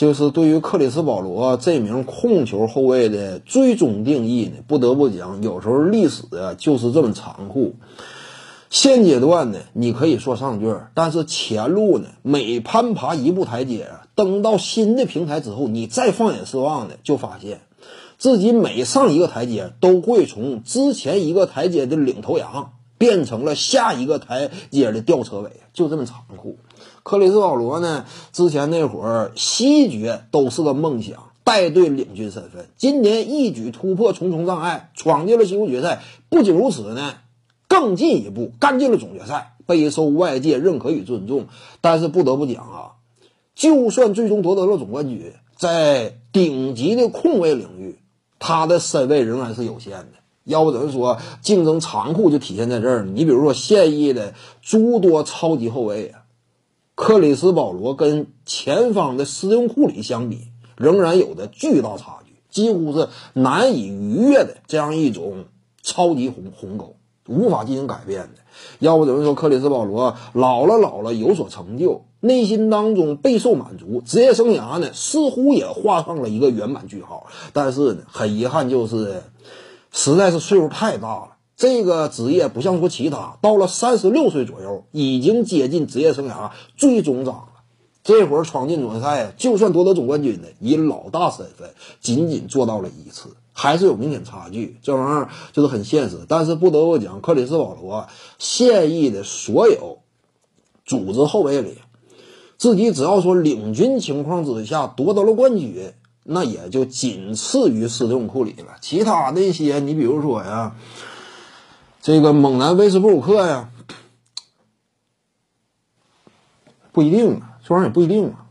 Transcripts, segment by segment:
就是对于克里斯保罗这名控球后卫的最终定义呢，不得不讲，有时候历史啊就是这么残酷。现阶段呢，你可以说上句，但是前路呢，每攀爬一步台阶，登到新的平台之后，你再放眼四望呢，就发现自己每上一个台阶，都会从之前一个台阶的领头羊，变成了下一个台阶的吊车尾，就这么残酷。克里斯保罗呢，之前那会儿西决都是个梦想，带队领军身份，今年一举突破重重障碍，闯进了西部决赛。不仅如此呢。更进一步干进了总决赛，备受外界认可与尊重。但是不得不讲啊，就算最终夺得了总冠军，在顶级的控卫领域，他的身位仍然是有限的。要不怎么说竞争残酷就体现在这儿呢？你比如说现役的诸多超级后卫啊，克里斯保罗跟前方的斯通库里相比，仍然有着巨大差距，几乎是难以逾越的这样一种超级鸿鸿沟。无法进行改变的，要不怎么说克里斯保罗老了老了有所成就，内心当中备受满足，职业生涯呢似乎也画上了一个圆满句号。但是呢，很遗憾就是，实在是岁数太大了。这个职业不像说其他，到了三十六岁左右，已经接近职业生涯最终章了。这会儿闯进总决赛，就算夺得总冠军的，以老大身份仅仅做到了一次。还是有明显差距，这玩意儿就是很现实。但是不得不讲，克里斯保罗现役的所有组织后卫里，自己只要说领军情况之下夺得了冠军，那也就仅次于斯通库里了。其他那些，你比如说呀，这个猛男威斯布鲁克呀，不一定啊，这玩意儿也不一定啊，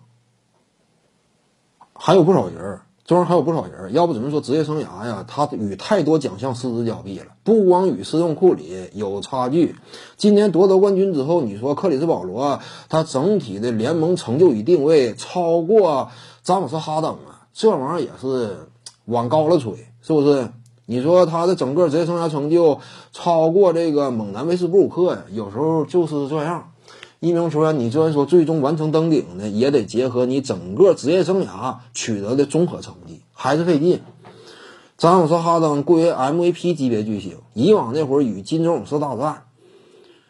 还有不少人。这玩意儿还有不少人，要不怎么说职业生涯呀？他与太多奖项失之交臂了。不光与斯通库里有差距，今年夺得冠军之后，你说克里斯保罗他整体的联盟成就与定位超过詹姆斯哈登啊？这玩意儿也是往高了吹，是不是？你说他的整个职业生涯成就超过这个猛男威斯布鲁克呀？有时候就是这样。一名球员，你虽然说最终完成登顶呢，也得结合你整个职业生涯取得的综合成绩，还是费劲。詹姆斯·哈登归为 MVP 级别巨星，以往那会儿与金州勇士大战，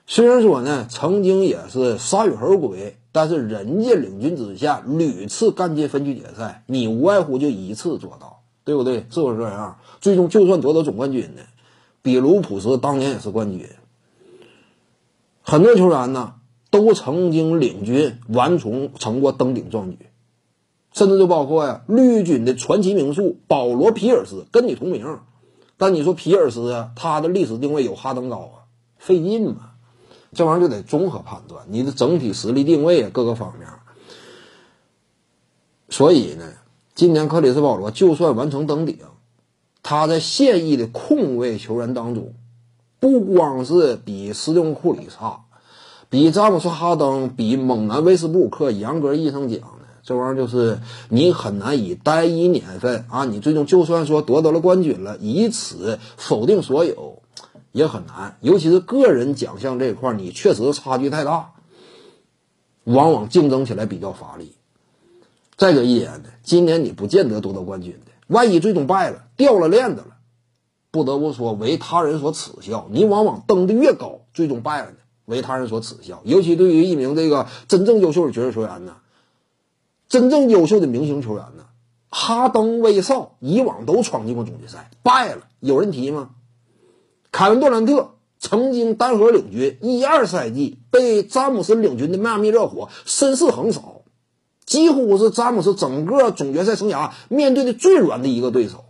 虽然说呢曾经也是铩羽而归，但是人家领军之下屡次干进分区决赛，你无外乎就一次做到，对不对？是不是这样？最终就算夺得总冠军呢，比卢普斯当年也是冠军，很多球员呢。都曾经领军完成成过登顶壮举，甚至就包括呀绿军的传奇名宿保罗皮尔斯跟你同名，但你说皮尔斯啊，他的历史定位有哈登高啊，费劲嘛，这玩意儿就得综合判断你的整体实力定位啊各个方面。所以呢，今年克里斯保罗就算完成登顶，他在现役的控卫球员当中，不光是比斯通库里差。比詹姆斯·哈登、比猛男威斯布鲁克，严格意义上讲呢，这玩意儿就是你很难以单一年份啊，你最终就算说夺得了冠军了，以此否定所有，也很难。尤其是个人奖项这一块，你确实差距太大，往往竞争起来比较乏力。再者一点呢，今年你不见得夺得冠军的，万一最终败了，掉了链子了，不得不说为他人所耻笑。你往往登的越高，最终败了呢。为他人所耻笑，尤其对于一名这个真正优秀的角色球员呢，真正优秀的明星球员呢，哈登、威少以往都闯进过总决赛，败了，有人提吗？凯文杜兰特曾经单核领军一二赛季，被詹姆斯领军的迈阿密热火身世横扫，几乎是詹姆斯整个总决赛生涯面对的最软的一个对手。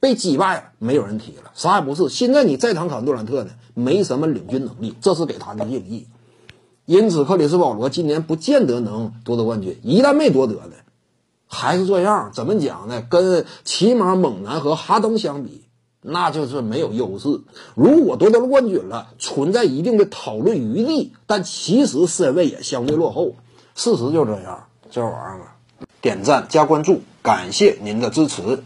被击败了，没有人提了，啥也不是。现在你再谈凯文杜兰特呢，没什么领军能力，这是给他的定义。因此，克里斯保罗今年不见得能夺得冠军。一旦没夺得呢，还是这样，怎么讲呢？跟起码猛男和哈登相比，那就是没有优势。如果夺得了冠军了，存在一定的讨论余地，但其实身位也相对落后。事实就这样，这玩意儿，点赞加关注，感谢您的支持。